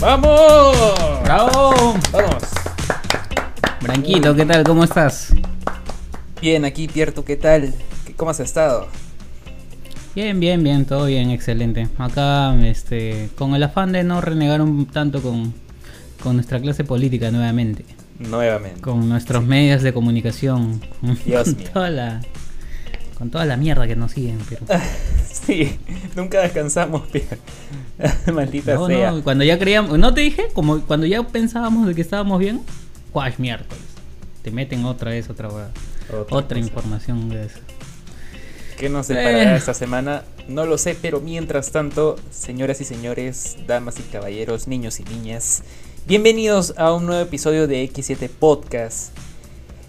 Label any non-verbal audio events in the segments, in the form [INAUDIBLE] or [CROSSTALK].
¡Vamos! ¡Bravo! ¡Vamos! Branquito, ¿qué tal? ¿Cómo estás? Bien, aquí Pierre, ¿tú qué tal? ¿Qué- ¿Cómo has estado? Bien, bien, bien, todo bien, excelente. Acá, este, con el afán de no renegar un tanto con, con nuestra clase política nuevamente, Nuevamente. con nuestros medios de comunicación, [LAUGHS] con Dios mío. toda la, con toda la mierda que nos siguen, pero [LAUGHS] [LAUGHS] Sí, nunca descansamos. [LAUGHS] Maldita no, sea. no, cuando ya creíamos, no te dije, como cuando ya pensábamos de que estábamos bien, Quash miércoles, te meten otra vez otra otra información de eso. ¿Qué nos deparará Eh. esta semana? No lo sé, pero mientras tanto, señoras y señores, damas y caballeros, niños y niñas, bienvenidos a un nuevo episodio de X7 Podcast.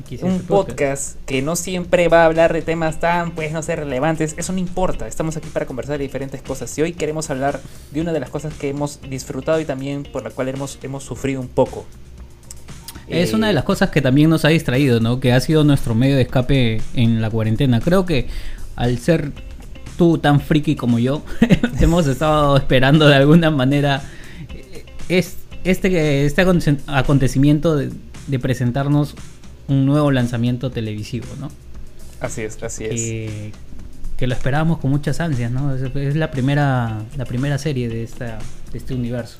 Quise Un podcast que no siempre va a hablar de temas tan, pues, no sé, relevantes. Eso no importa. Estamos aquí para conversar de diferentes cosas. Y hoy queremos hablar de una de las cosas que hemos disfrutado y también por la cual hemos, hemos sufrido un poco. Es Eh, una de las cosas que también nos ha distraído, ¿no? Que ha sido nuestro medio de escape en la cuarentena. Creo que al ser tú tan friki como yo, [LAUGHS] hemos estado esperando de alguna manera eh, es, este, este aconte- acontecimiento de, de presentarnos un nuevo lanzamiento televisivo, ¿no? Así es, así es. Que, que lo esperábamos con muchas ansias, ¿no? Es, es la primera la primera serie de, esta, de este universo.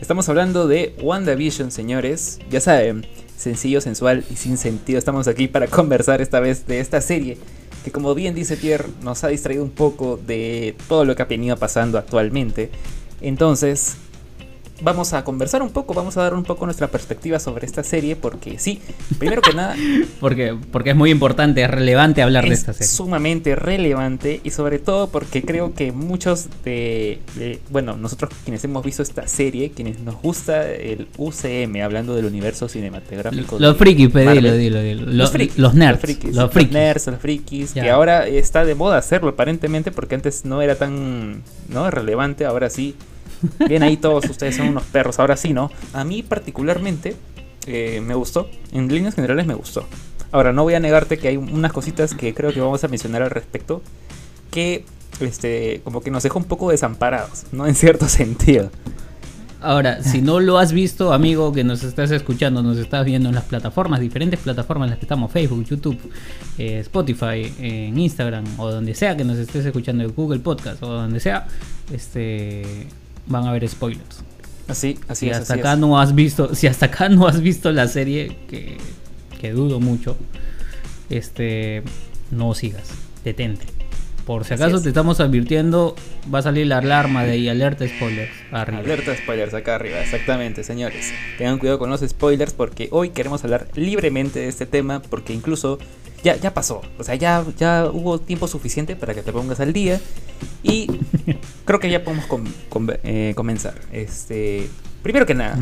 Estamos hablando de WandaVision, señores. Ya saben, sencillo, sensual y sin sentido. Estamos aquí para [LAUGHS] conversar esta vez de esta serie que como bien dice Pierre, nos ha distraído un poco de todo lo que ha venido pasando actualmente. Entonces, vamos a conversar un poco, vamos a dar un poco nuestra perspectiva sobre esta serie porque sí, primero que nada, [LAUGHS] Porque, porque es muy importante, es relevante hablar de es esta serie. sumamente relevante y sobre todo porque creo que muchos de, de- bueno, nosotros quienes hemos visto esta serie, quienes nos gusta el UCM, hablando del universo cinematográfico. Los frikis, dilo, dilo, dilo. Los, Los frikis, los nerds. los frikis, los frikis. nerds, los frikis, que ahora está de moda hacerlo aparentemente porque antes no era tan no relevante, ahora sí. Bien ahí todos ustedes son unos perros, ahora sí, ¿no? A mí particularmente eh, me gustó, en líneas generales me gustó. Ahora, no voy a negarte que hay unas cositas que creo que vamos a mencionar al respecto que este como que nos dejó un poco desamparados, ¿no? En cierto [LAUGHS] sentido. Ahora, si no lo has visto, amigo, que nos estás escuchando, nos estás viendo en las plataformas, diferentes plataformas en las que estamos, Facebook, YouTube, eh, Spotify, en Instagram, o donde sea que nos estés escuchando, en Google Podcast, o donde sea, este van a haber spoilers. Así, así si es, hasta así acá es. no has visto, si hasta acá no has visto la serie, que, que dudo mucho, este no sigas, detente. Por si acaso es. te estamos advirtiendo, va a salir la alarma de ahí, alerta spoilers arriba. Alerta spoilers acá arriba, exactamente, señores. Tengan cuidado con los spoilers porque hoy queremos hablar libremente de este tema porque incluso ya, ya pasó. O sea, ya, ya hubo tiempo suficiente para que te pongas al día y [LAUGHS] creo que ya podemos com- com- eh, comenzar. Este, primero que nada,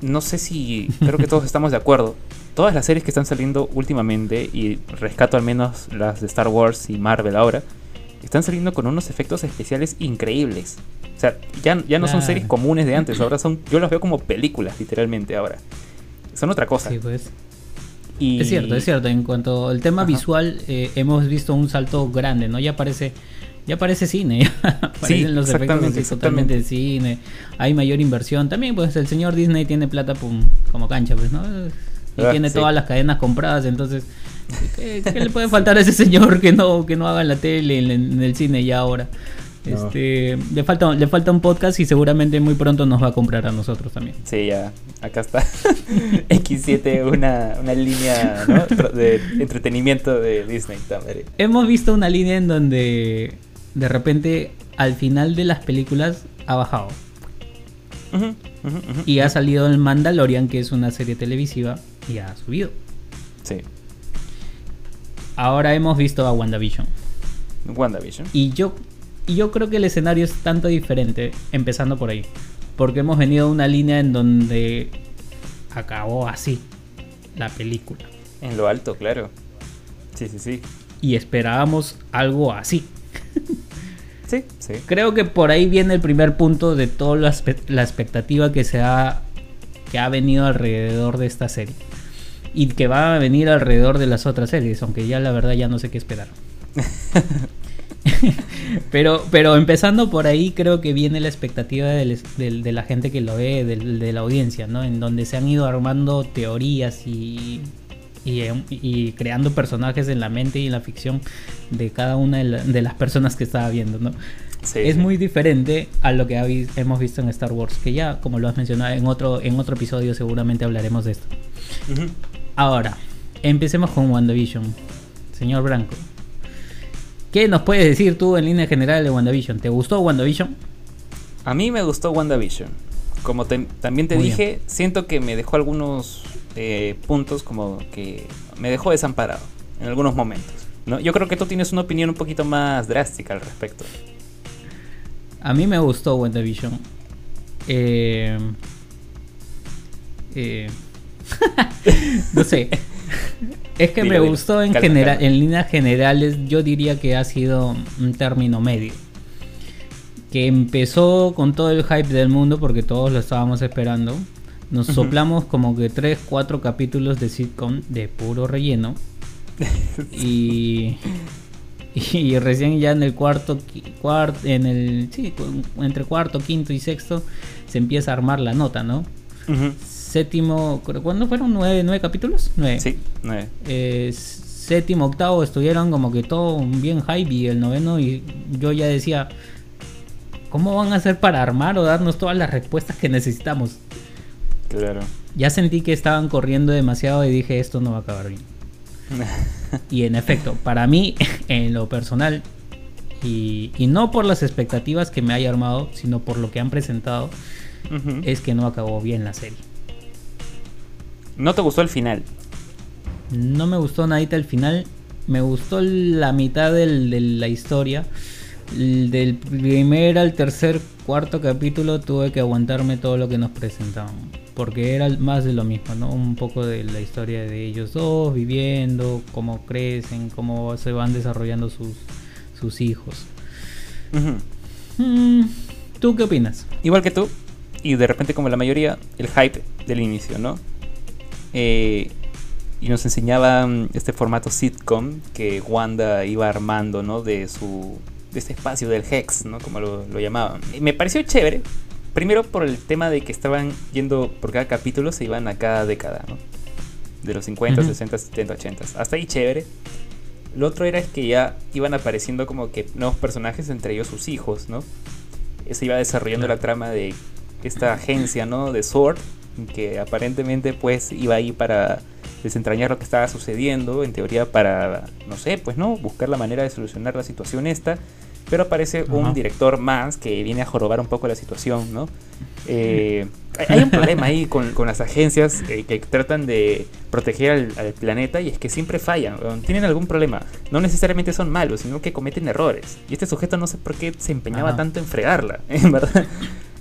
no sé si creo que todos estamos de acuerdo. Todas las series que están saliendo últimamente y rescato al menos las de Star Wars y Marvel ahora están saliendo con unos efectos especiales increíbles. O sea, ya, ya no son series comunes de antes, ahora son yo las veo como películas literalmente ahora. Son otra cosa. Sí, pues. Y- Es cierto, es cierto. En cuanto al tema Ajá. visual, eh, hemos visto un salto grande, ¿no? Ya parece, ya parece cine, [LAUGHS] ya aparecen los efectos exactamente, de cine. Hay mayor inversión. También, pues, el señor Disney tiene plata pum, como cancha, pues, ¿no? Y Ah, tiene sí. todas las cadenas compradas, entonces, ¿qué, qué le puede [LAUGHS] faltar a ese señor que no, que no haga en la tele, en, en el cine ya ahora? No. Este, le falta, le falta un podcast y seguramente muy pronto nos va a comprar a nosotros también. Sí, ya, acá está. [LAUGHS] X7, una, una línea ¿no? de entretenimiento de Disney. también. Hemos visto una línea en donde de repente al final de las películas ha bajado y ha salido el Mandalorian, que es una serie televisiva, y ha subido. Sí, Ahora hemos visto a WandaVision. WandaVision. Y yo, y yo creo que el escenario es tanto diferente, empezando por ahí. Porque hemos venido a una línea en donde acabó así la película. En lo alto, claro. Sí, sí, sí. Y esperábamos algo así. [LAUGHS] Sí, sí. Creo que por ahí viene el primer punto de toda la, la expectativa que se ha que ha venido alrededor de esta serie y que va a venir alrededor de las otras series, aunque ya la verdad ya no sé qué esperar. [LAUGHS] [LAUGHS] pero, pero empezando por ahí, creo que viene la expectativa del- del- de la gente que lo ve, del- de la audiencia, ¿no? En donde se han ido armando teorías y, y, y creando personajes en la mente y en la ficción de cada una de, la- de las personas que estaba viendo, ¿no? Sí, es sí. muy diferente a lo que hemos visto en Star Wars, que ya, como lo has mencionado en otro, en otro episodio, seguramente hablaremos de esto. Ahora, empecemos con WandaVision. Señor Blanco, ¿qué nos puedes decir tú en línea general de WandaVision? ¿Te gustó WandaVision? A mí me gustó WandaVision. Como te- también te Muy dije, siento que me dejó algunos eh, puntos como que me dejó desamparado en algunos momentos. ¿no? Yo creo que tú tienes una opinión un poquito más drástica al respecto. A mí me gustó WandaVision. Eh, eh, [LAUGHS] no sé. [LAUGHS] Es que Dilo, me dilo. gustó en Calma, general, calma. en líneas generales, yo diría que ha sido un término medio. Que empezó con todo el hype del mundo porque todos lo estábamos esperando. Nos soplamos como que 3, 4 capítulos de sitcom de puro relleno. [LAUGHS] y, y recién ya en el cuarto, qui- cuart- en el, sí, entre cuarto, quinto y sexto se empieza a armar la nota, ¿no? Ujú. Séptimo, ¿cuándo fueron? ¿Nueve, nueve capítulos? Nueve. Sí, nueve. Eh, séptimo, octavo estuvieron como que todo bien hype y el noveno y yo ya decía, ¿cómo van a hacer para armar o darnos todas las respuestas que necesitamos? Claro. Ya sentí que estaban corriendo demasiado y dije, esto no va a acabar bien. [LAUGHS] Y en efecto, para mí, [LAUGHS] en lo personal, y, y no por las expectativas que me haya armado, sino por lo que han presentado, es que no acabó bien la serie. ¿No te gustó el final? No me gustó nadita el final, me gustó la mitad del- de la historia. Del primer al tercer, cuarto capítulo tuve que aguantarme todo lo que nos presentaban. Porque era más de lo mismo, ¿no? Un poco de la historia de ellos dos, viviendo, cómo crecen, cómo se van desarrollando sus, sus hijos. Mm, ¿Tú qué opinas? Igual que tú, y de repente como la mayoría, el hype del inicio, ¿no? Eh, y nos enseñaban este formato sitcom que Wanda iba armando, ¿no? De su de este espacio del Hex, ¿no? Como lo, lo llamaban. Y me pareció chévere, primero por el tema de que estaban yendo por cada capítulo, se iban a cada década, ¿no? De los 50, Ujú. 60, 70, 80. Hasta ahí chévere. Lo otro era es que ya iban apareciendo como que nuevos personajes, entre ellos sus hijos, ¿no? Se iba desarrollando la trama de esta agencia, ¿no? De SWORD, que aparentemente pues iba ahí para desentrañar lo que estaba sucediendo, en teoría para, no sé, pues no, buscar la manera de solucionar la situación esta, pero aparece un director más que viene a jorobar un poco la situación, ¿no? Eh, [LAUGHS] hay un problema ahí con, con las agencias eh, que tratan de proteger al, al planeta y es que siempre fallan, tienen algún problema. No necesariamente son malos, sino que cometen errores. Y este sujeto no sé por qué se empeñaba Ajá. tanto en fregarla, [LAUGHS] en verdad.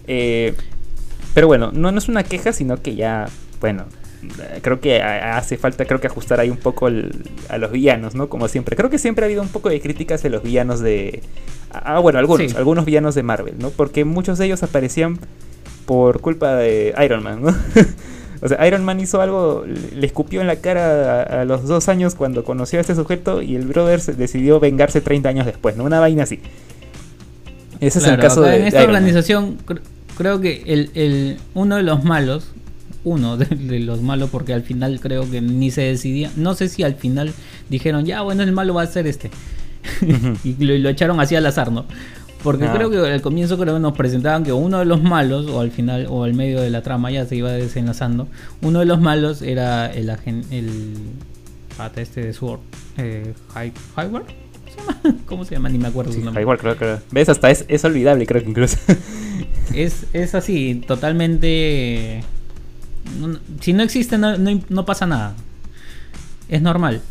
Eh, pero bueno, no, no es una queja, sino que ya, bueno, eh, creo que hace falta creo que ajustar ahí un poco el- a los villanos, ¿no? Como siempre. Creo que siempre ha habido un poco de críticas de los villanos de... Ah, bueno, algunos, Sí. algunos villanos de Marvel, ¿no? Porque muchos de ellos aparecían por culpa de Iron Man, ¿no? [LAUGHS] o sea, Iron Man hizo algo, le escupió en la cara a, a los dos años cuando conoció a este sujeto y el brother decidió vengarse 30 años después, ¿no? Una vaina así. Ese es el caso de, En esta Iron organización, creo que el, el- uno de los malos, uno de, de los malos, porque al final creo que ni se decidía. No sé si al final dijeron, ya, bueno, el malo va a ser este. [LAUGHS] Y lo, lo echaron así al azar, ¿no? Porque Ah. creo que al comienzo creo que nos presentaban que uno de los malos, o al final, o al medio de la trama, ya se iba desenlazando. Uno de los malos era el el pata este de Sword, eh, Hyward, ¿cómo se llama? [LAUGHS] ¿Cómo se llama? Ni me acuerdo Sí, su nombre. igual, creo que. ¿Ves? Hasta es, es olvidable, creo que incluso. [LAUGHS] Es, es así, totalmente... no- si no existe, no, no- no pasa nada. Es normal.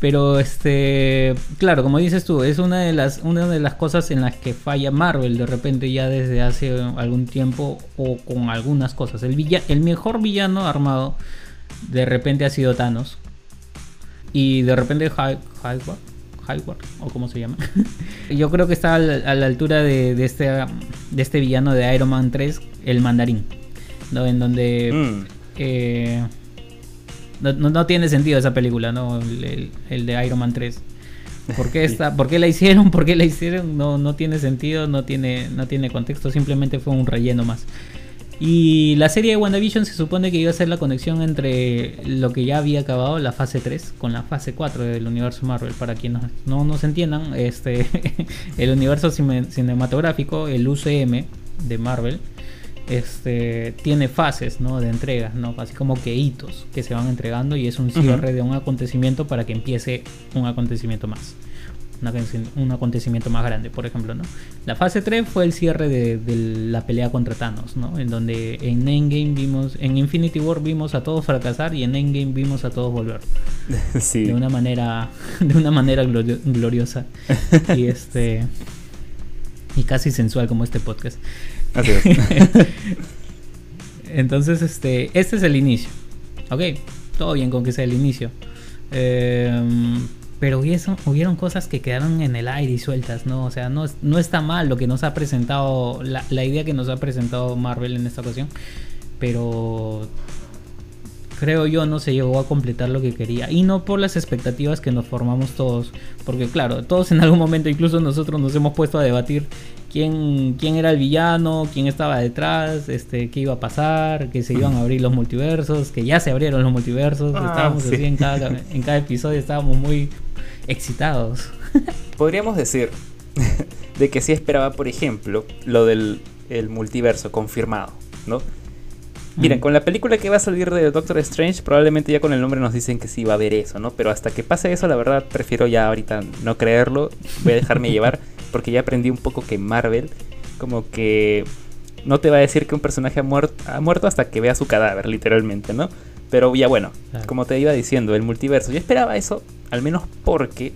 Pero este, claro, como dices tú, es una de las una de las cosas en las que falla Marvel de repente ya desde hace algún tiempo o con algunas cosas. El villa- el mejor villano armado de repente ha sido Thanos y de repente Hy- Hyward, o cómo se llama. [LAUGHS] Yo creo que está a la, a la altura de, de este de este villano de Iron Man 3, el mandarín, ¿no? En donde Mm. eh, no, no- no tiene sentido esa película, ¿no? El, el- el de Iron Man 3. ¿Por qué, [LAUGHS] está, ¿Por qué la hicieron? [LAUGHS] ¿Por qué la hicieron? No, no tiene sentido, no tiene, no tiene contexto, simplemente fue un relleno más. Y la serie de WandaVision se supone que iba a ser la conexión entre lo que ya había acabado, la fase 3, con la fase 4 del universo Marvel. Para quienes no nos entiendan, este, [LAUGHS] el universo cinematográfico, el UCM de Marvel, este, tiene fases ¿no? de entregas, ¿no? así como que hitos que se van entregando y es un cierre de un acontecimiento para que empiece un acontecimiento más. Un acontecimiento más grande, por ejemplo, ¿no? La fase 3 fue el cierre de, la pelea contra Thanos, ¿no? En donde en Endgame vimos, en Infinity War vimos a todos fracasar y en Endgame vimos a todos volver. [LAUGHS] Sí. De una manera, [LAUGHS] de una manera gloriosa. y este y casi sensual como este podcast. [LAUGHS] Entonces, este, este es el inicio. Ok, todo bien con que sea el inicio. Em, pero hubieron, cosas que quedaron en el aire y sueltas, ¿no? O sea, no, no está mal lo que nos ha presentado, la idea que nos ha presentado Marvel en esta ocasión. Pero creo yo no se llegó a completar lo que quería y no por las expectativas que nos formamos todos porque claro todos en algún momento incluso nosotros nos hemos puesto a debatir quién, quién era el villano quién estaba detrás este qué iba a pasar que se iban a abrir los multiversos que ya se abrieron los multiversos. Ah, estábamos así en cada, en cada episodio estábamos muy excitados. [LAUGHS] Podríamos decir [LAUGHS] de que sí esperaba por ejemplo lo del el multiverso confirmado no Miren, con la película que va a salir de Doctor Strange, probablemente ya con el nombre nos dicen que sí va a haber eso, ¿no? Pero hasta que pase eso, la verdad, prefiero ya ahorita no creerlo. Voy a dejarme [LAUGHS] llevar, porque ya aprendí un poco que Marvel, como que no te va a decir que un personaje ha, ha muerto hasta que vea su cadáver, literalmente, ¿no? Pero ya bueno, como te iba diciendo, el multiverso. Yo esperaba eso, al menos porque,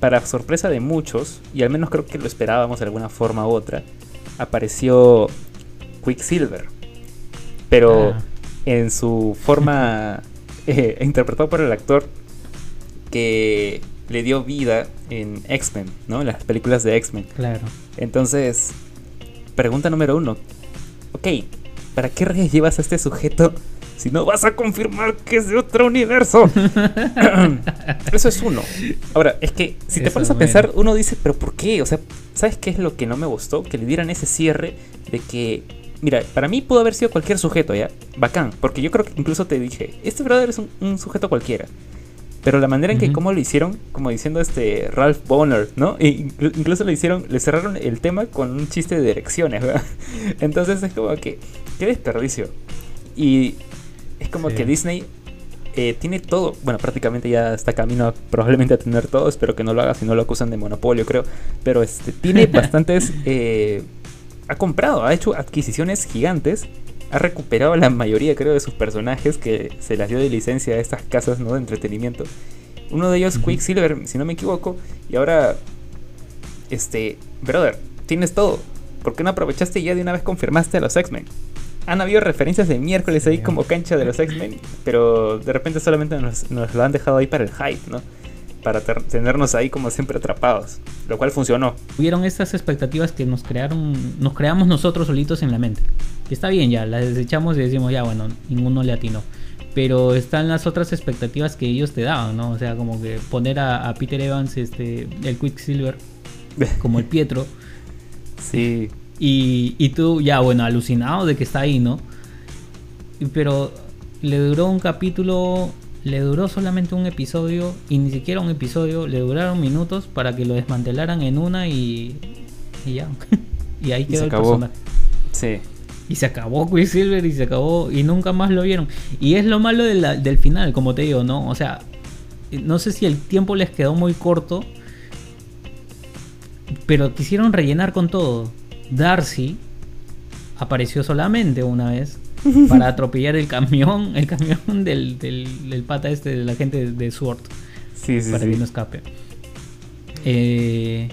para sorpresa de muchos, y al menos creo que lo esperábamos de alguna forma u otra, apareció Quicksilver pero ah. en su forma [LAUGHS] eh, interpretado por el actor que le dio vida en X-Men, ¿no? En las películas de X-Men. Claro. Entonces, pregunta número uno. Ok, ¿para qué reyes llevas a este sujeto si no vas a confirmar que es de otro universo? [LAUGHS] [COUGHS] Eso es uno. Ahora, es que si te pones a pensar, uno dice, pero ¿por qué? O sea, ¿sabes qué es lo que no me gustó? Que le dieran ese cierre de que Mira, para mí pudo haber sido cualquier sujeto, ¿ya? Bacán. Porque yo creo que incluso te dije, este brother es un, sujeto cualquiera. Pero la manera en que cómo lo hicieron, como diciendo este Ralph Bonner, ¿no? E incluso le hicieron, le cerraron el tema con un chiste de direcciones, ¿verdad? [LAUGHS] Entonces es como que, qué desperdicio. Y es como que Disney eh, tiene todo, bueno, prácticamente ya está camino probablemente a tener todo, espero que no lo haga si no lo acusan de monopolio, creo. Pero este, tiene [LAUGHS] bastantes... Eh, ha comprado, ha hecho adquisiciones gigantes, ha recuperado la mayoría, creo, de sus personajes que se las dio de licencia a estas casas ¿no? de entretenimiento. Uno de ellos, Quicksilver, si no me equivoco, y ahora, este, brother, tienes todo. ¿Por qué no aprovechaste y ya de una vez confirmaste a los X-Men? Han habido referencias de miércoles ahí como cancha de los X-Men, pero de repente solamente nos, nos lo han dejado ahí para el hype, ¿no? Para tenernos ahí como siempre atrapados, lo cual funcionó. Hubieron estas expectativas que nos crearon, nos creamos nosotros solitos en la mente. Que está bien ya, las desechamos y decimos ya, bueno, ninguno le atinó. Pero están las otras expectativas que ellos te daban, ¿no? O sea, como que poner a, Peter Evans, este, el Quicksilver, [LAUGHS] como el Pietro. sí. Y, y tú ya, bueno, alucinado de que está ahí, ¿no? Pero le duró un capítulo le duró solamente un episodio y ni siquiera un episodio, le duraron minutos para que lo desmantelaran en una y, y ya. [LAUGHS] y ahí quedó el personaje. Sí. Y se acabó [LAUGHS] Quicksilver y se acabó y nunca más lo vieron. Y es lo malo del final, como te digo, ¿no? O sea, no sé si el tiempo les quedó muy corto, pero quisieron rellenar con todo. Darcy apareció solamente una vez [LAUGHS] para atropellar el camión, el camión [LAUGHS] del, del, pata este, de la gente de Sword. Sí, sí, para que no escape. Eh,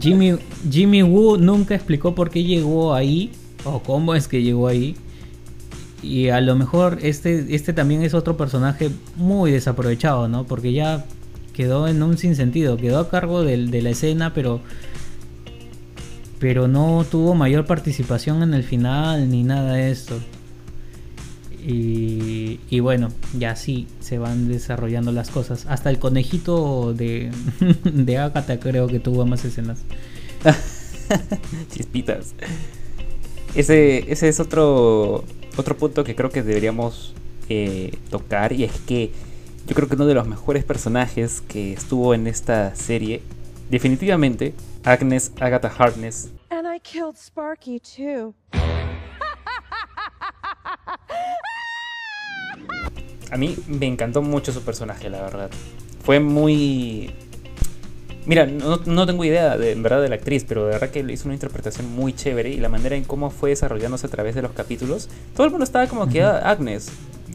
Jimmy, Jimmy Woo nunca explicó por qué llegó ahí o cómo es que llegó ahí. Y a lo mejor este, este también es otro personaje muy desaprovechado, ¿no? Porque ya quedó en un sinsentido, quedó a cargo de, de la escena, pero pero no tuvo mayor participación en el final ni nada de esto. Y, y bueno, ya así se van desarrollando las cosas. Hasta el conejito de, [LAUGHS] de Agatha creo que tuvo más escenas. [LAUGHS] Chispitas. Ese, ese es otro, otro punto que creo que deberíamos eh, tocar. Y es que yo creo que uno de los mejores personajes que estuvo en esta serie, definitivamente, Agnes Agatha Harkness. And I killed Sparky too. A mí me encantó mucho su personaje, la verdad. Fue muy... Mira, no, no tengo idea de, en verdad de la actriz, pero de verdad que hizo una interpretación muy chévere y la manera en cómo fue desarrollándose a través de los capítulos. Todo el mundo estaba como que "Ah, Agnes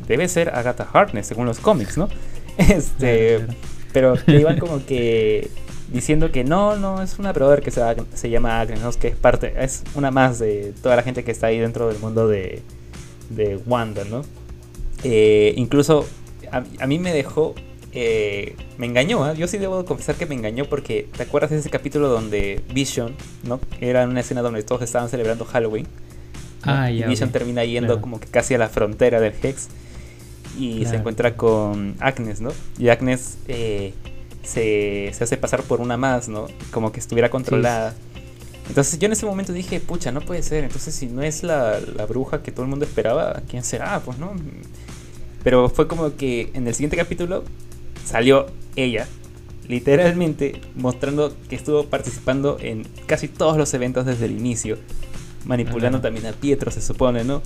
debe ser Agatha Harkness según los cómics, ¿no? [LAUGHS] Este, Claro, claro. pero le iban como que diciendo que no, no, es una brother que se, se llama Agnes, ¿no? que es parte, es una más de toda la gente que está ahí dentro del mundo de, de Wanda, ¿no? Eh, incluso a, a mí me dejó, eh, me engañó, ¿ah? yo sí debo confesar que me engañó porque ¿te acuerdas de ese capítulo donde Vision, ¿no? Era una escena donde todos estaban celebrando Halloween. Ah, y ya, Vision termina yendo Claro. como que casi a la frontera del Hex y se encuentra con Agnes, ¿no? Y Agnes eh, se, se hace pasar por una más, ¿no? Como que estuviera controlada. Entonces yo en ese momento dije, pucha, no puede ser. Entonces si no es la, la bruja que todo el mundo esperaba, ¿quién será? Pues no. Pero fue como que en el siguiente capítulo salió ella, literalmente mostrando que estuvo participando en casi todos los eventos desde el inicio, manipulando Ajá. también a Pietro, se supone, ¿no?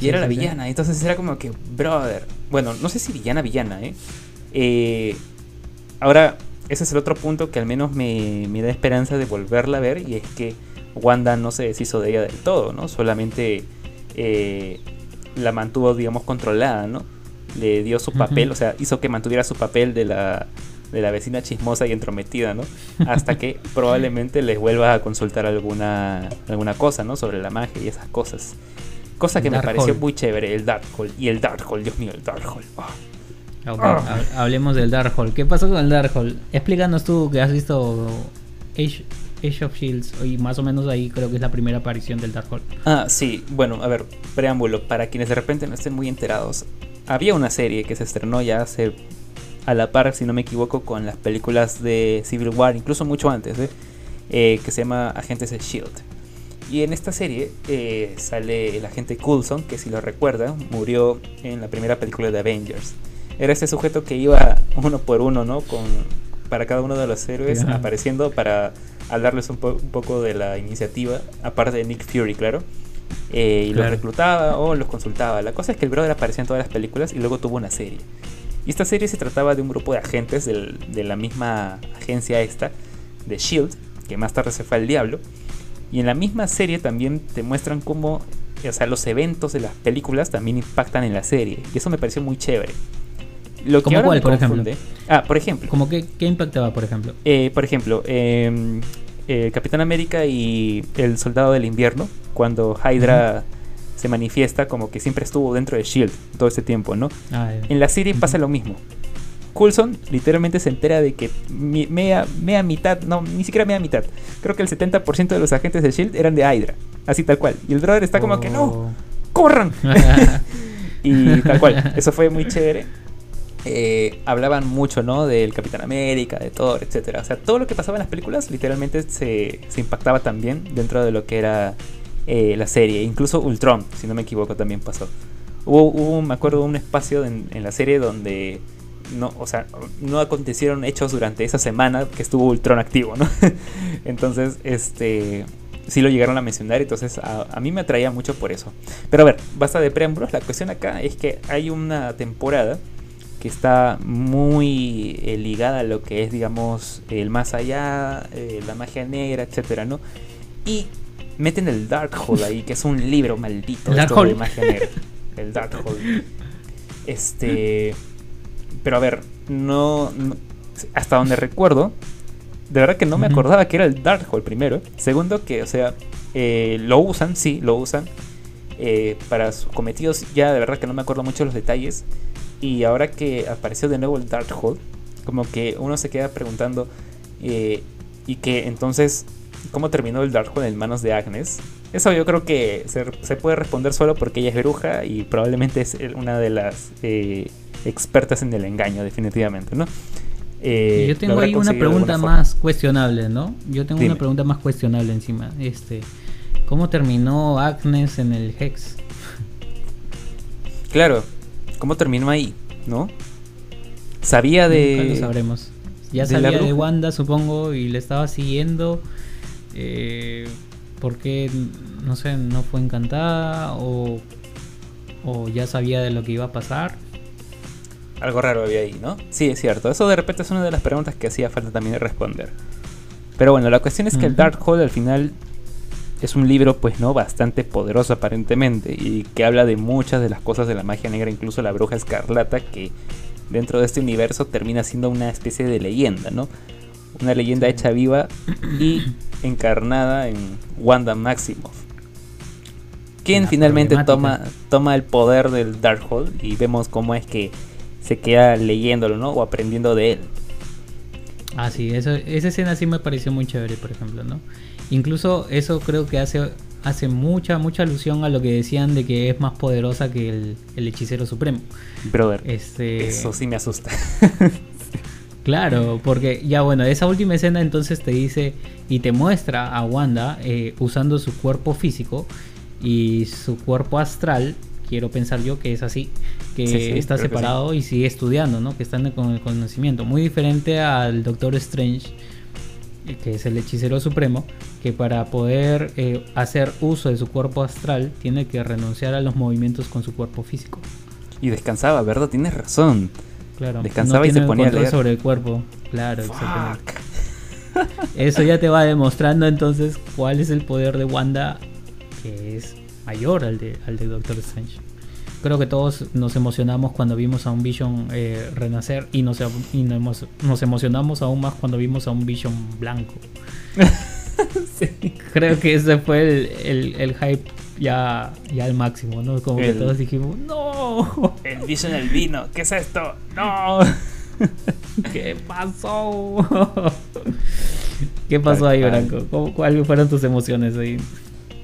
Y era la villana, entonces era como que, brother. Bueno, no sé si villana, villana, ¿eh? Eh, ahora, ese es el otro punto que al menos me, me da esperanza de volverla a ver, y es que Wanda no se deshizo de ella del todo, ¿no? Solamente eh, la mantuvo, digamos, controlada, ¿no? Le dio su papel, o sea, hizo que mantuviera su papel de la, de la vecina chismosa y entrometida, ¿no? Hasta que [LAUGHS] probablemente les vuelva a consultar alguna, alguna cosa, ¿no? Sobre la magia y esas cosas. Cosa que me pareció muy chévere, el Darkhold. Y el Darkhold, Dios mío, el Darkhold. Ah. Ah. hab- hablemos del Darkhold. ¿Qué pasó con el Darkhold? Explícanos tú que has visto Age, Age of Shields y más o menos ahí creo que es la primera aparición del Darkhold. Ah, sí, bueno, a ver, preámbulo, para quienes de repente no estén muy enterados, había una serie que se estrenó ya hace a la par, si no me equivoco, con las películas de Civil War, incluso mucho antes, ¿eh? Eh, que se llama Agentes de Shield. Y en esta serie eh, sale el agente Coulson, que si lo recuerdan, murió en la primera película de Avengers. Era ese sujeto que iba uno por uno, ¿no? Con, para cada uno de los héroes Ajá. apareciendo para hablarles un, po- un poco de la iniciativa, aparte de Nick Fury, claro. Eh, y los Claro. reclutaba o los consultaba. La cosa es que el brother aparecía en todas las películas y luego tuvo una serie. Y esta serie se trataba de un grupo de agentes del- de la misma agencia esta, de Shield, que más tarde se fue al diablo. Y en la misma serie también te muestran cómo, o sea, los eventos de las películas también impactan en la serie. Y eso me pareció muy chévere. Lo que ¿Cómo ahora cuál, me por ejemplo? confunde- Ah, por ejemplo. ¿Cómo que, ¿Qué impactaba, por ejemplo? Eh, por ejemplo, eh, eh, Capitán América y el Soldado del Invierno, cuando Hydra se manifiesta como que siempre estuvo dentro de Shield todo este tiempo, ¿no? Ah, En la serie pasa lo mismo. Coulson literalmente se entera de que mi- media, media mitad, no, ni siquiera media mitad. Creo que el 70% de los agentes de Shield eran de Hydra. Así tal cual. Y el brother está como que no, oh. ¡corran! [LAUGHS] [LAUGHS] y tal cual. Eso fue muy chévere. Eh, hablaban mucho, ¿no? Del Capitán América, de Thor, etcétera. O sea, todo lo que pasaba en las películas literalmente se, se impactaba también dentro de lo que era eh, la serie. Incluso Ultron, si no me equivoco, también pasó. Hubo, me acuerdo, un espacio en, en la serie donde no, o sea, no acontecieron hechos durante esa semana que estuvo Ultron activo, ¿no? [LAUGHS] entonces, este, sí lo llegaron a mencionar, entonces a, a mí me atraía mucho por eso. Pero a ver, basta de preámbulos, la cuestión acá es que hay una temporada que está muy eh, ligada a lo que es, digamos, el más allá, eh, la magia negra, etcétera, ¿no? Y meten el Darkhold ahí, que es un libro maldito esto de magia negra. El Darkhold. Este. Pero a ver, no, no- Hasta donde recuerdo, de verdad que no me acordaba que era el Darkhold primero. Segundo, que, o sea, eh, lo usan, sí, lo usan. eh, para sus cometidos, ya de verdad que no me acuerdo mucho los detalles. Y ahora que apareció de nuevo el Darkhold, como que uno se queda preguntando. eh, y que entonces cómo terminó el Darkhold en manos de Agnes. Eso yo creo que se, se puede responder solo porque ella es bruja y probablemente es una de las eh, expertas en el engaño, definitivamente, ¿no? Eh, yo tengo ahí una pregunta más cuestionable, ¿no? Yo tengo Dime. una pregunta más cuestionable encima. Este, ¿cómo terminó Agnes en el Hex? Claro, ¿cómo terminó ahí? ¿No? Sabía Nunca lo de. sabremos. Ya de sabía de. Wanda, supongo, y le estaba siguiendo. Eh, ¿Por qué, no sé, no fue encantada? O, o ya sabía de lo que iba a pasar? Algo raro había ahí, ¿no? Sí, es cierto. Eso de repente es una de las preguntas que hacía falta también responder. Pero bueno, la cuestión es que el Ujú. Darkhold al final es un libro, pues, ¿no? Bastante poderoso aparentemente y que habla de muchas de las cosas de la magia negra, incluso la bruja escarlata, que dentro de este universo termina siendo una especie de leyenda, ¿no? Una leyenda hecha viva y [CLEARS THROAT] encarnada en Wanda Maximoff. Quien finalmente toma, toma el poder del Darkhold y vemos cómo es que se queda leyéndolo, ¿no? O aprendiendo de él. Ah, sí, eso, esa escena sí me pareció muy chévere, por ejemplo, ¿no? Incluso eso creo que hace, hace mucha, mucha alusión a lo que decían de que es más poderosa que el, el hechicero supremo. Brother, Este, eso sí me asusta. [LAUGHS] Claro, porque ya bueno, esa última escena entonces te dice y te muestra a Wanda eh, usando su cuerpo físico y su cuerpo astral, quiero pensar yo que es así, que Sí, sí, está que separado y sigue estudiando, ¿no? Que está con el conocimiento, muy diferente al Doctor Strange, que es el hechicero supremo, que para poder eh, hacer uso de su cuerpo astral tiene que renunciar a los movimientos con su cuerpo físico. Y descansaba, ¿verdad? Tienes razón. Claro, Descansaba y se ponía a leer. sobre el cuerpo. Claro, exactamente. Fuck. [LAUGHS] Eso ya te va demostrando entonces cuál es el poder de Wanda, que es mayor al de, al de Doctor Strange. Creo que todos nos emocionamos cuando vimos a un Vision eh, renacer y, nos, y nos, nos emocionamos aún más cuando vimos a un Vision blanco. [LAUGHS] Creo que ese fue el, el- el hype ya, ya al máximo, ¿no? Como que El- todos dijimos, ¡No! El Vision del vino, ¿qué es esto? ¡No! [LAUGHS] ¿Qué pasó? [LAUGHS] ¿Qué pasó ahí. Branco? ¿Cómo- ¿Cuáles fueron tus emociones ahí?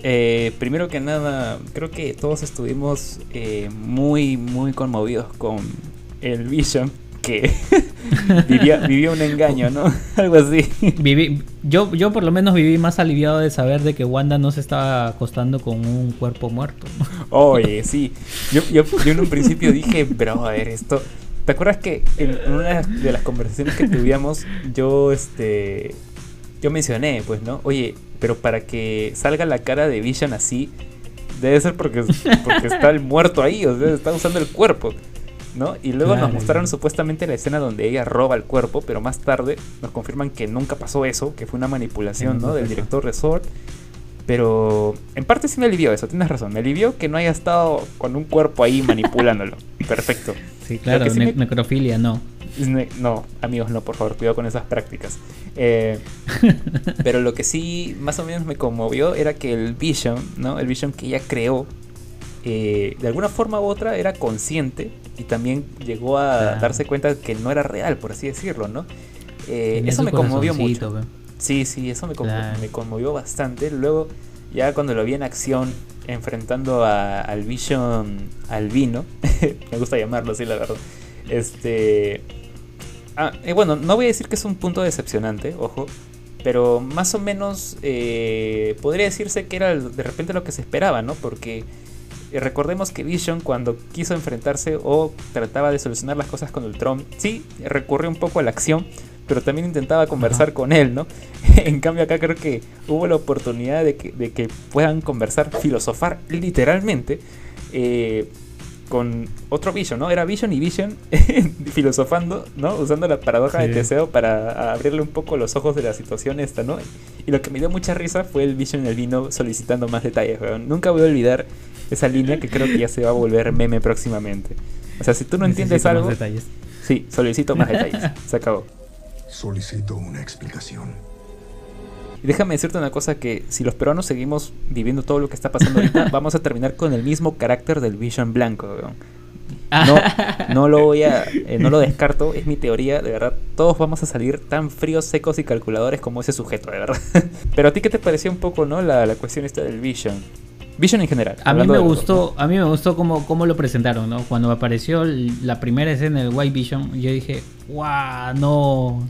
Eh, primero que nada, creo que todos estuvimos eh, muy, muy conmovidos con el Vision que [LAUGHS] vivía, vivía un engaño, ¿no? [LAUGHS] Algo así. Viví, yo, yo por lo menos viví más aliviado de saber de que Wanda no se estaba acostando con un cuerpo muerto. Oye, sí. Yo, yo, yo en un principio dije, brother, esto. ¿Te acuerdas que en en una de las conversaciones que tuvimos, yo este. Yo mencioné, pues, ¿no? Oye, pero para que salga la cara de Vision así, debe ser porque, porque está el muerto ahí, o sea, está usando el cuerpo, ¿no? Y luego Claro. nos mostraron supuestamente la escena donde ella roba el cuerpo, pero más tarde nos confirman que nunca pasó eso, que fue una manipulación, ¿no? Del director de Sword. Pero en parte sí me alivió eso, tienes razón. Me alivió que no haya estado con un cuerpo ahí manipulándolo. [LAUGHS] Perfecto. Sí, claro, sí ne- me- necrofilia no. No, amigos, no, por favor, cuidado con esas prácticas. Eh, [LAUGHS] pero lo que sí más o menos me conmovió era que el Vision, ¿no? El Vision que ella creó, eh, de alguna forma u otra era consciente y también llegó a Claro. darse cuenta que no era real, por así decirlo, ¿no? Eh, eso me conmovió mucho. Sí, sí, eso me, conmo- Claro. me conmovió bastante. Luego, ya cuando lo vi en acción, enfrentando a- al Vision albino, [LAUGHS] me gusta llamarlo así, la verdad. Este. Ah, eh, bueno, no voy a decir que es un punto decepcionante, ojo. Pero más o menos eh, podría decirse que era el- de repente lo que se esperaba, ¿no? Porque eh, recordemos que Vision cuando quiso enfrentarse o trataba de solucionar las cosas con Ultron, sí, recurrió un poco a la acción, pero también intentaba conversar con él, ¿no? [LAUGHS] en cambio acá creo que hubo la oportunidad de que, de que puedan conversar, filosofar literalmente eh, con otro Vision, ¿no? Era Vision y Vision [LAUGHS] filosofando, ¿no? Usando la paradoja de Sí. Teseo para abrirle un poco los ojos de la situación esta, ¿no? Y lo que me dio mucha risa fue el Vision en el vino solicitando más detalles, weón. Nunca voy a olvidar esa línea que creo que ya se va a volver meme próximamente. O sea, si tú no entiendes Necesito más algo, detalles. sí, solicito más detalles. Se acabó. Solicito una explicación. Y déjame decirte una cosa que si los peruanos seguimos viviendo todo lo que está pasando ahorita, [LAUGHS] vamos a terminar con el mismo carácter del Vision blanco, weón. No, [LAUGHS] no lo voy a, eh, no lo descarto, es mi teoría, de verdad. Todos vamos a salir tan fríos, secos y calculadores como ese sujeto, de verdad. [LAUGHS] Pero a ti qué te pareció un poco, ¿no? La, la cuestión esta del Vision. Vision en general. A mí me gustó, a mí me gustó cómo, cómo lo presentaron, ¿no? Cuando apareció la primera escena del White Vision, yo dije, ¡guau! No,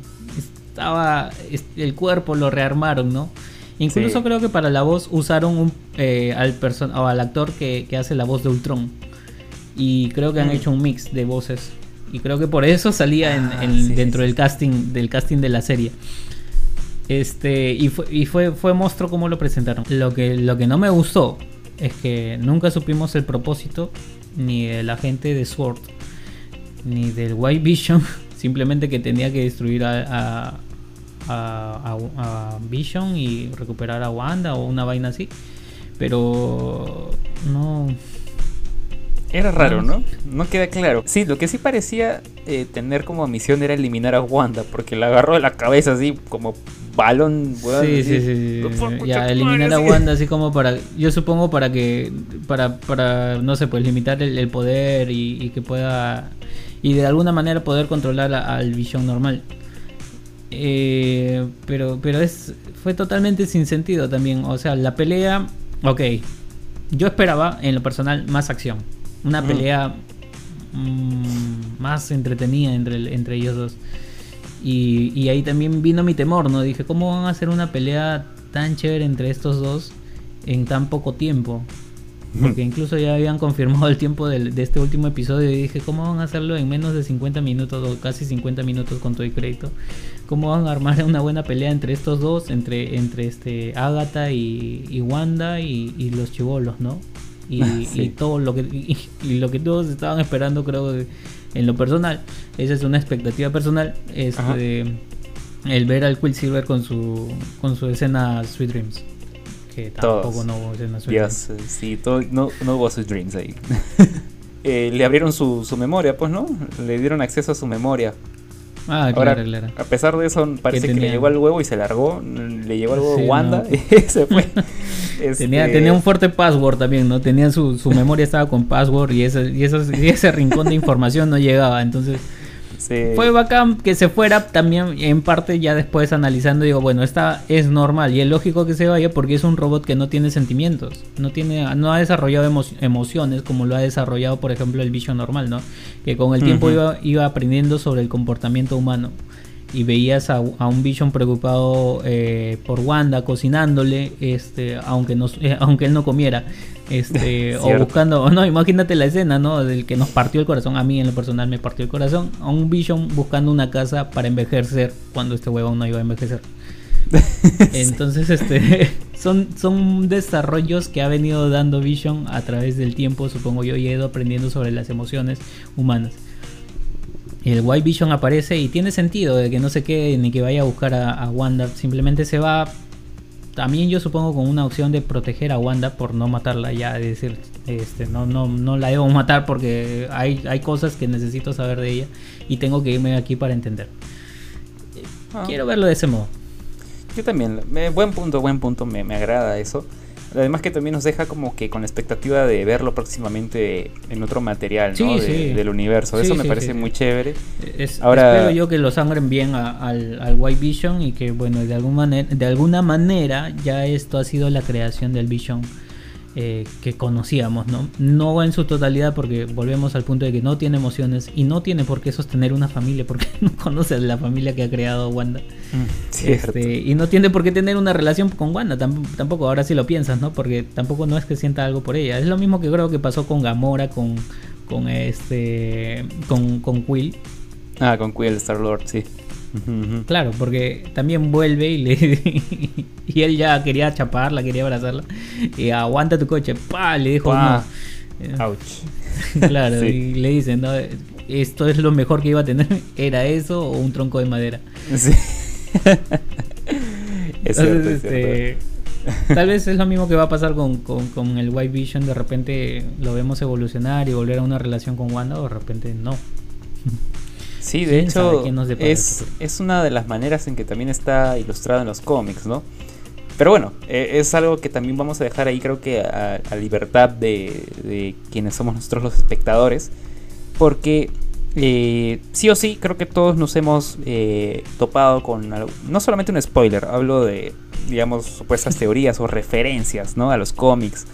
estaba, el cuerpo lo rearmaron, ¿no? Incluso Sí. creo que para la voz usaron un, eh, al, o al actor que, que hace la voz de Ultron. Y creo que han Mm. hecho un mix de voces. Y creo que por eso salía en, Ah, en- sí, sí, dentro sí. del casting, del casting de la serie. Este, y fue, y fue, fue monstruo como lo presentaron. Lo que, lo que no me gustó es que nunca supimos el propósito ni de la gente de Sword, ni del White Vision. [LAUGHS] Simplemente que tenía que destruir a, a, a- a- a Vision y recuperar a Wanda o una vaina así. Pero no. Era raro, ¿no? No queda claro. Sí, lo que sí parecía eh, tener como misión era eliminar a Wanda, porque la agarró de la cabeza así como balón, Sí, sí, sí, sí. Ya eliminar a. Wanda así como para, yo supongo para que, para, para, no sé, pues limitar el, el poder y, y que pueda, y de alguna manera poder controlar a- al Vision normal. Eh, pero, pero es, fue totalmente sin sentido también. O sea, la pelea, ok. Yo esperaba en lo personal más acción, una Mm. pelea mm, más entretenida entre, entre ellos dos. Y, y ahí también vino mi temor, ¿no? Dije, ¿cómo van a hacer una pelea tan chévere entre estos dos en tan poco tiempo? Porque incluso ya habían confirmado el tiempo del- de, este último episodio y dije, ¿cómo van a hacerlo en menos de 50 minutos o casi 50 minutos con todo el crédito? ¿Cómo van a armar una buena pelea entre estos dos, entre, entre este Agatha y, y Wanda y, y los chivolos, ¿no? Y, Sí. y todo lo que y, lo que todos estaban esperando, creo que en lo personal, esa es una expectativa personal, Ajá. este, el ver al Quicksilver con su con su escena Sweet Dreams. Que Todos. tampoco no hubo escena Sweet Dreams. Dios, eh, sí, todo, no, no hubo sus dreams ahí. [LAUGHS] Eh, le abrieron su, su memoria, pues, ¿no? Le dieron acceso a su memoria. Ah, Ahora, claro, claro. a pesar de eso, parece que, le tenía? llegó al huevo y se largó. Le llegó al huevo Sí, Wanda no. [LAUGHS] y se fue. [LAUGHS] Tenía, Este, tenía un fuerte password también, ¿no? Tenía su, su memoria estaba con password y ese, y, esos- y ese rincón de información no llegaba. Entonces sí. fue bacán que se fuera también en parte ya después analizando digo, bueno, esta es normal y es lógico que se vaya porque es un robot que no tiene sentimientos, no tiene no ha desarrollado emo- emociones como lo ha desarrollado por ejemplo el Vision normal, ¿no? Que con el tiempo iba, iba aprendiendo sobre el comportamiento humano y veías a, a un Vision preocupado eh, por Wanda cocinándole, este, aunque no, eh, [LAUGHS] aunque él no comiera, este, [LAUGHS] o buscando, [LAUGHS] no, imagínate la escena, ¿no? Del que nos partió el corazón, a mí en lo personal me partió el corazón, a un Vision buscando una casa para envejecer cuando este huevón no iba a envejecer. [LAUGHS] Entonces, este, son, son desarrollos que ha venido dando Vision a través del tiempo, supongo yo, y he ido aprendiendo sobre las emociones humanas. El White Vision aparece y tiene sentido de que no se quede ni que vaya a buscar a, a Wanda, simplemente se va. También yo supongo con una opción de proteger a Wanda por no matarla ya, es decir, este, no, no, no la debo [LAUGHS] matar porque hay, hay cosas que necesito saber de ella y tengo que irme aquí para entender. Ah. Quiero verlo de ese modo. Yo también, buen punto, buen punto, me, me agrada eso. Además que también nos deja como que con la expectativa de verlo próximamente en otro material, ¿no? Sí, De- sí. del universo. Sí, Eso me parece muy chévere. Es- Ahora- Espero yo que lo sangren bien a- al, al White Vision y que, bueno, de, algún manera, de alguna manera ya esto ha sido la creación del Vision eh, que conocíamos, ¿no? No en su totalidad porque volvemos al punto de que no tiene emociones y no tiene por qué sostener una familia porque [LAUGHS] no conoce a la familia que ha creado Wanda. Cierto. Este, y no tiene por qué tener una relación con Wanda, tam- tampoco ahora sí lo piensas, ¿no? Porque tampoco no es que sienta algo por ella. Es lo mismo que creo que pasó con Gamora, con, con este, con, con Quill. Ah, con Quill Star Lord, sí. Claro, porque también vuelve y le [LAUGHS] y él ya quería chaparla, quería abrazarla. Y aguanta tu coche, pa, le dijo no. Ouch. [LAUGHS] claro, [LAUGHS] Sí. y le dicen, no, esto es lo mejor que iba a tener, era eso o un tronco de madera. Sí. es cierto, Entonces, es cierto. este, tal vez es lo mismo que va a pasar con, con- con el White Vision. De repente lo vemos evolucionar y volver a una relación con Wanda, o de repente no. Sí, de hecho, es, es una de las maneras en que también está ilustrado en los cómics, ¿no? Pero bueno, eh, es algo que también vamos a dejar ahí, creo que a, a libertad de, de quienes somos nosotros los espectadores. Porque eh, sí o sí, creo que todos nos hemos eh, topado con algo- no solamente un spoiler, hablo de, digamos, supuestas teorías o referencias, ¿no? A los cómics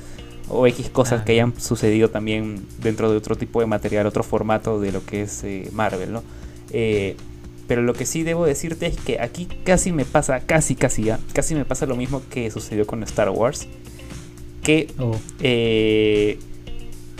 o X cosas Ah. que hayan sucedido también dentro de otro tipo de material, otro formato de lo que es eh, Marvel, ¿no? Eh, pero lo que sí debo decirte es que aquí casi me pasa, casi, casi ya, casi me pasa lo mismo que sucedió con Star Wars. Que Oh, eh,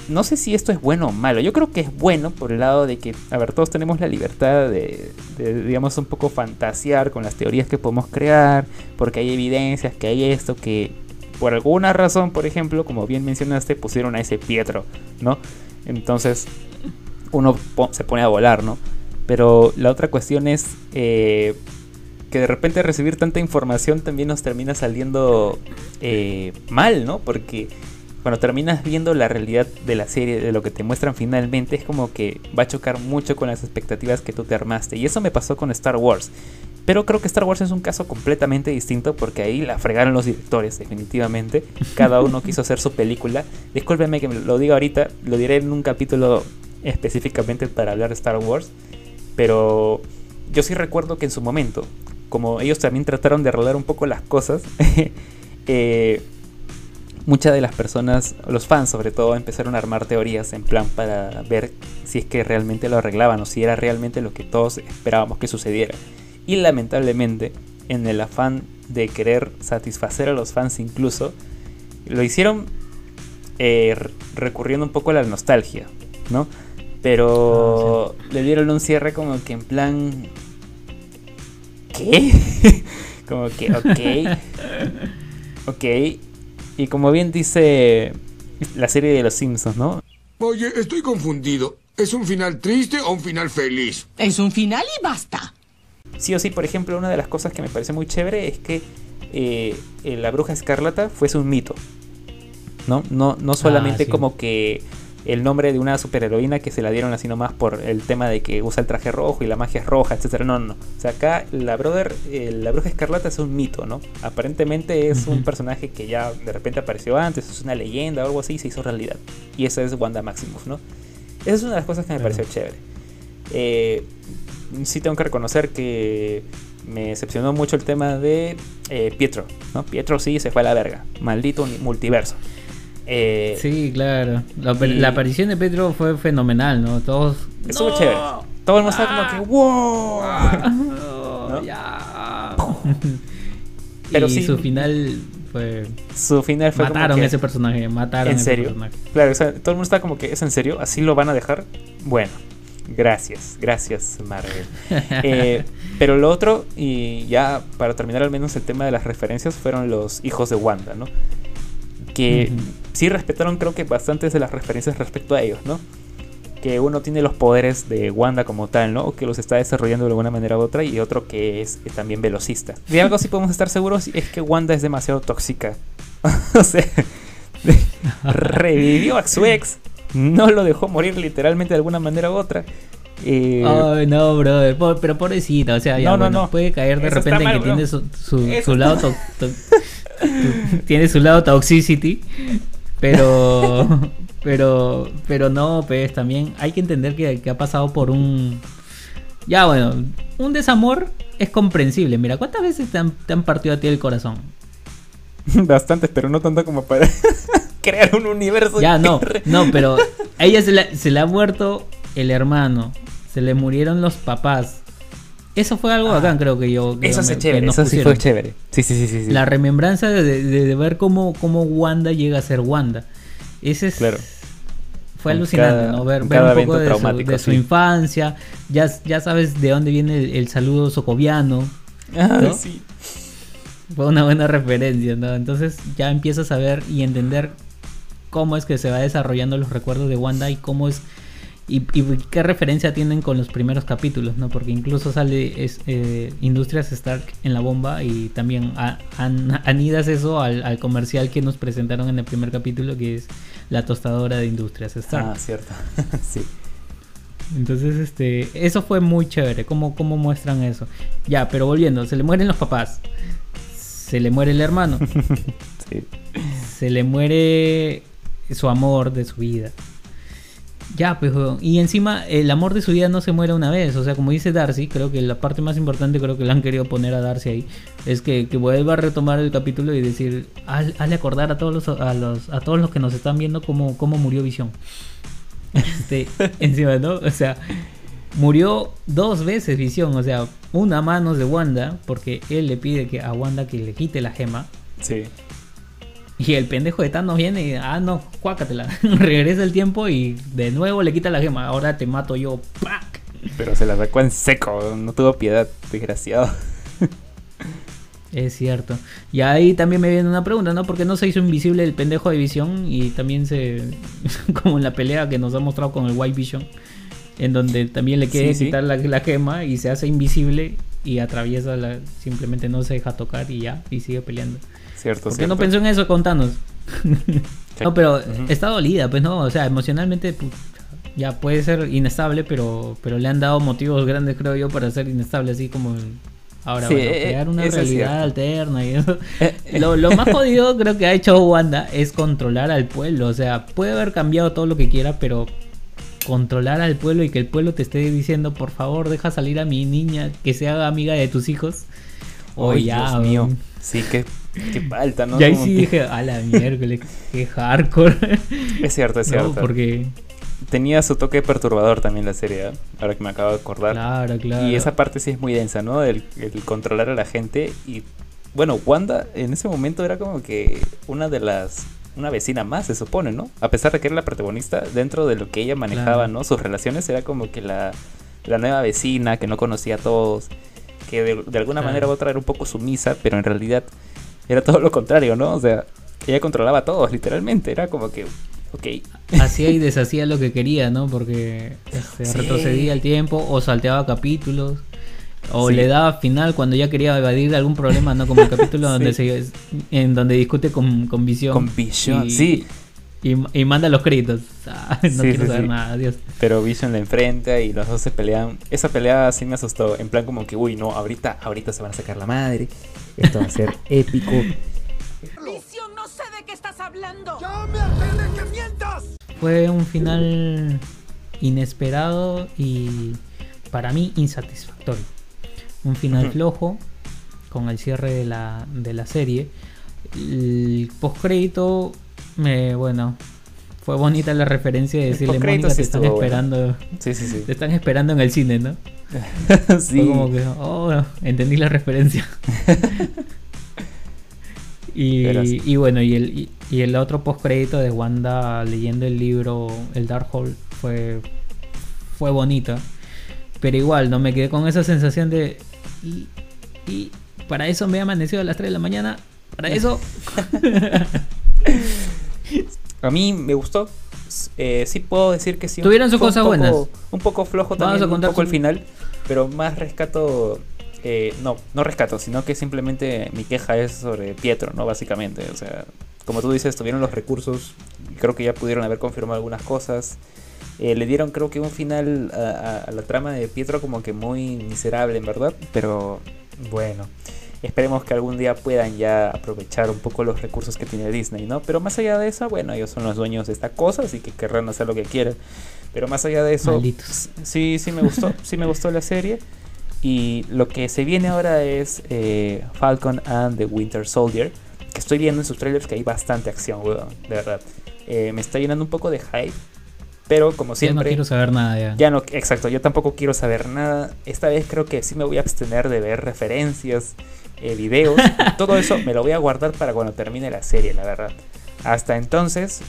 no sé si esto es bueno o malo. Yo creo que es bueno por el lado de que, a ver, todos tenemos la libertad de, de, digamos, un poco fantasear con las teorías que podemos crear, porque hay evidencias que hay esto, que por alguna razón, por ejemplo, como bien mencionaste, pusieron a ese Pietro, ¿no? Entonces, uno se pone a volar, ¿no? Pero la otra cuestión es eh, que de repente recibir tanta información también nos termina saliendo eh, mal, ¿no? Porque cuando terminas viendo la realidad de la serie, de lo que te muestran finalmente, es como que va a chocar mucho con las expectativas que tú te armaste. Y eso me pasó con Star Wars. Pero creo que Star Wars es un caso completamente distinto porque ahí la fregaron los directores, definitivamente. Cada uno quiso hacer su película. Discúlpeme que lo diga ahorita, lo diré en un capítulo específicamente para hablar de Star Wars. Pero yo sí recuerdo que en su momento, como ellos también trataron de arreglar un poco las cosas, [LAUGHS] eh, muchas de las personas, los fans sobre todo, empezaron a armar teorías en plan para ver si es que realmente lo arreglaban o si era realmente lo que todos esperábamos que sucediera. Y lamentablemente, en el afán de querer satisfacer a los fans incluso, lo hicieron eh, re- recurriendo un poco a la nostalgia, ¿no? Pero le dieron un cierre como que en plan... ¿Qué? [LAUGHS] como que, ok. [LAUGHS] Ok. Y como bien dice la serie de los Simpsons, ¿no? Oye, estoy confundido. ¿Es un final triste o un final feliz? Es un final y basta. Sí o sí, por ejemplo, una de las cosas que me parece muy chévere es que eh, la bruja escarlata fuese un mito. ¿No? No, no solamente sí. como que el nombre de una superheroína que se la dieron así nomás por el tema de que usa el traje rojo y la magia es roja, etcétera. No, no, no. O sea, acá la brother, eh, la bruja escarlata es un mito, ¿no? Aparentemente es un personaje que ya de repente apareció antes, es una leyenda o algo así y se hizo realidad. Y esa es Wanda Maximus, ¿no? Esa es una de las cosas que me pareció chévere. Eh, sí tengo que reconocer que me decepcionó mucho el tema de eh, Pietro, ¿no? Pietro sí se fue a la verga. Maldito multiverso. Eh, Sí, claro. La, y- la aparición de Pedro fue fenomenal, ¿no? Todos. Estuvo ¡No! chévere. Todo el mundo estaba como que ¡Wow! No, ¿No? [LAUGHS] ya. [LAUGHS] Pero y sí- su final fue. Su final fue como Mataron que- ese personaje, mataron ¿En ese serio? personaje. Claro, o sea, todo el mundo está como que ¿es en serio? ¿Así lo van a dejar? Bueno, gracias, gracias Marvel. [LAUGHS] Eh, pero lo otro, y ya para terminar al menos el tema de las referencias, fueron los hijos de Wanda, ¿no? Que. Sí respetaron creo que bastantes de las referencias respecto a ellos, ¿no? Que uno tiene los poderes de Wanda como tal, ¿no? O que los está desarrollando de alguna manera u otra, y otro que es eh, también velocista. De algo sí podemos estar seguros, es que Wanda es demasiado tóxica. [LAUGHS] o sea, [LAUGHS] revivió a su ex, no lo dejó morir literalmente de alguna manera u otra. Eh, Ay, no, brother. pero pobrecita, o sea, ya No, no, bueno, no. puede caer de Eso repente en mal, que bro. tiene su, su, su lado to- to- tu- [LAUGHS] tiene su lado toxicity, pero [LAUGHS] pero pero no, pues también hay que entender que, que ha pasado por un ya bueno, un desamor es comprensible. Mira, ¿cuántas veces te han, te han partido a ti el corazón? [LAUGHS] Bastantes, pero no tanto como para [LAUGHS] crear un universo. Ya, no, no, pero a ella se le ha muerto el hermano, se le murieron los papás. Eso fue algo Ah, bacán, creo que yo. que Eso me- que chévere, eso sí fue chévere. Sí, sí, sí, sí. sí. La remembranza de, de- de ver cómo, cómo Wanda llega a ser Wanda. Ese es. Claro. Fue alucinante, cada- ¿no? Ver, ver un poco de, su, de su infancia. Ya, ya sabes de dónde viene el, el saludo socoviano. Ah, ¿no? sí. Fue una buena referencia, ¿no? Entonces ya empiezas a ver y entender cómo es que se va desarrollando los recuerdos de Wanda y cómo es y, y qué referencia tienen con los primeros capítulos, ¿no? Porque incluso sale es, eh, Industrias Stark en la bomba y también a- an- [LAUGHS] anidas eso al, al comercial que nos presentaron en el primer capítulo que es la tostadora de Industrias Stark. Ah, cierto. [LAUGHS] sí. Entonces, este, eso fue muy chévere, cómo, cómo muestran eso. Ya, pero volviendo, se le mueren los papás, se le muere el hermano, [LAUGHS] sí. se le muere su amor de su vida. Ya, pues, y encima el amor de su vida no se muere una vez. O sea, como dice Darcy, creo que la parte más importante, creo que le han querido poner a Darcy ahí, es que, que vuelva a retomar el capítulo y decir, haz- hazle acordar a todos los, a los, a todos los que nos están viendo cómo, cómo murió Visión. [LAUGHS] Este, [LAUGHS] encima, ¿no? O sea, murió dos veces Visión. O sea, una a manos de Wanda, porque él le pide que a Wanda que le quite la gema. Sí. [LAUGHS] Y el pendejo de Thanos viene y, ah, no, cuácatela. [LAUGHS] Regresa el tiempo y de nuevo le quita la gema. Ahora te mato yo. ¡Pac! Pero se la sacó en seco, no tuvo piedad, desgraciado. [LAUGHS] Es cierto. Y ahí también me viene una pregunta, ¿no? Porque no se hizo invisible el pendejo de Visión y también se... como en la pelea que nos ha mostrado con el White Vision, en donde también le quiere Sí, sí. quitar la, la gema y se hace invisible y atraviesa la... simplemente no se deja tocar y ya, y sigue peleando. Cierto, ¿Por qué cierto. no pensó en eso con Thanos? no, pero está dolida, pues no, o sea, emocionalmente pu- ya puede ser inestable, pero, pero le han dado motivos grandes, creo yo, para ser inestable, así como ahora Sí, bueno, eh, crear una realidad alterna y eso. Eh, [LAUGHS] Lo, lo más jodido creo que ha hecho Wanda es controlar al pueblo, o sea, puede haber cambiado todo lo que quiera, pero controlar al pueblo y que el pueblo te esté diciendo, por favor, deja salir a mi niña, que se haga amiga de tus hijos. O Ay, ya, Dios mío. Sí, qué, qué falta, ¿no? Y ahí Como sí que- dije, a la miércoles, qué hardcore. Es cierto, es No, cierto. porque, Tenía su toque perturbador también la serie, ¿eh? ahora que me acabo de acordar. claro, claro. Y esa parte sí es muy densa, ¿no? El, el controlar a la gente. Y bueno, Wanda en ese momento era como que una de las. Una vecina más, se supone, ¿no? A pesar de que era la protagonista, dentro de lo que ella manejaba, Claro. ¿no? Sus relaciones era como que la, la nueva vecina que no conocía a todos, que de, de alguna Claro. manera u otra era un poco sumisa, pero en realidad era todo lo contrario, ¿no? O sea, ella controlaba a todos, literalmente. Era como que, ok, Hacía y deshacía lo que quería, ¿no? Porque [LAUGHS] Sí. retrocedía el tiempo o salteaba capítulos. O Sí. le daba final cuando ya quería evadir algún problema, ¿no? Como el [LAUGHS] capítulo donde Sí. se, en donde discute con, con Visión. con Vision, Y- sí. Y, y manda los créditos. Ah, [LAUGHS] no Sí, quiero sí, saber sí. nada, adiós. Pero Vision la enfrenta y los dos se pelean. Esa pelea sí me asustó. En plan como que, uy, no, ahorita, ahorita se van a sacar la madre. Esto va a ser [LAUGHS] épico. Visión, no sé de qué estás hablando. ¡Ya me de que mientas! Fue un final inesperado y para mí insatisfactorio. Un final flojo con el cierre de la, de la serie. El postcrédito, me bueno, fue bonita la referencia de decirle Mónica sí te están estuvo bueno". esperando, Sí, sí, sí. te están esperando en el cine, ¿no? sí. [LAUGHS] Fue como que, oh, entendí la referencia. [LAUGHS] y, y bueno, y el, y, y el otro postcrédito de Wanda leyendo el libro El Darkhold fue, fue bonito. Pero igual, no me quedé con esa sensación de. Y, y para eso me he amanecido a las 3 de la mañana. Para eso. [LAUGHS] A mí me gustó. Eh, sí puedo decir que sí. Tuvieron sus cosas buenas. Un poco flojo Vamos también, un poco el final. Pero más rescato. eh, no, no rescato, sino que simplemente mi queja es sobre Pietro, ¿no? Básicamente. O sea, como tú dices, tuvieron los recursos. Creo que ya pudieron haber confirmado algunas cosas. Eh, le dieron creo que un final a, a- a la trama de Pietro como que muy miserable, en verdad. Pero bueno, esperemos que algún día puedan ya aprovechar un poco los recursos que tiene Disney, ¿no? Pero más allá de eso, bueno, ellos son los dueños de esta cosa, así que querrán hacer lo que quieran. Pero más allá de eso, Malditos. sí, sí me gustó, sí me gustó la serie. Y lo que se viene ahora es eh, Falcon and the Winter Soldier. Que estoy viendo en sus trailers que hay bastante acción, weón, de verdad. Eh, me está llenando un poco de hype. Pero como Ya no siempre, quiero saber nada ya. ya no, exacto, yo tampoco quiero saber nada. Esta vez creo que sí me voy a abstener de ver referencias, eh, videos. [LAUGHS] Todo eso me lo voy a guardar para cuando termine la serie, la verdad. Hasta entonces,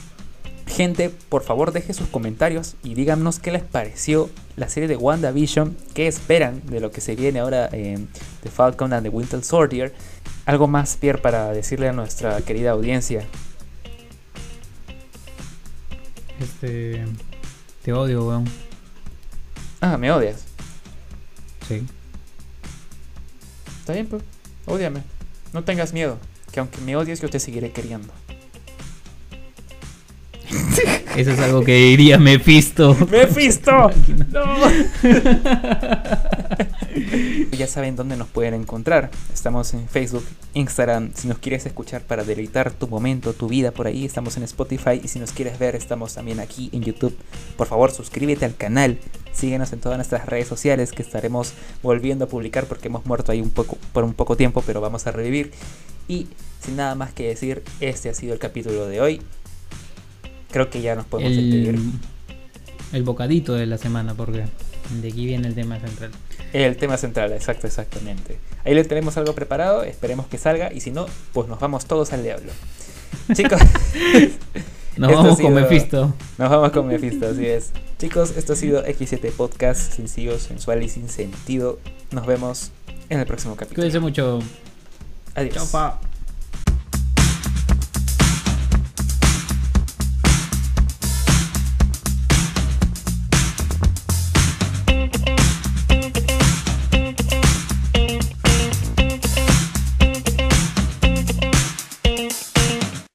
gente, por favor deje sus comentarios y díganos qué les pareció la serie de WandaVision, qué esperan de lo que se viene ahora en The Falcon and the Winter Soldier. Algo más, Pierre, para decirle a nuestra querida audiencia. Este. Te odio, weón. Ah, me odias. Sí. Está bien, pues. Ódiame. No tengas miedo. Que aunque me odies, yo te seguiré queriendo. [LAUGHS] Eso es algo que diría Mephisto. ¡Mephisto! [LAUGHS] ¡No! [LAUGHS] [LAUGHS] Ya saben dónde nos pueden encontrar. Estamos en Facebook, Instagram. Si nos quieres escuchar para deleitar tu momento, tu vida por ahí, estamos en Spotify. Y si nos quieres ver, estamos también aquí en YouTube. Por favor, suscríbete al canal. Síguenos en todas nuestras redes sociales que estaremos volviendo a publicar porque hemos muerto ahí un poco por un poco tiempo, pero vamos a revivir. Y sin nada más que decir, este ha sido el capítulo de hoy. Creo que ya nos podemos despedir. El, el bocadito de la semana, porque de aquí viene el tema central. El tema central, exacto, exactamente. Ahí le tenemos algo preparado, esperemos que salga y si no, pues nos vamos todos al diablo. [LAUGHS] Chicos, Nos vamos con Mephisto. nos vamos con Mephisto, así es. Chicos, esto ha sido X7 Podcast, sencillo, sensual y sin sentido. Nos vemos en el próximo capítulo. Cuídense mucho. Adiós. Chao, pa.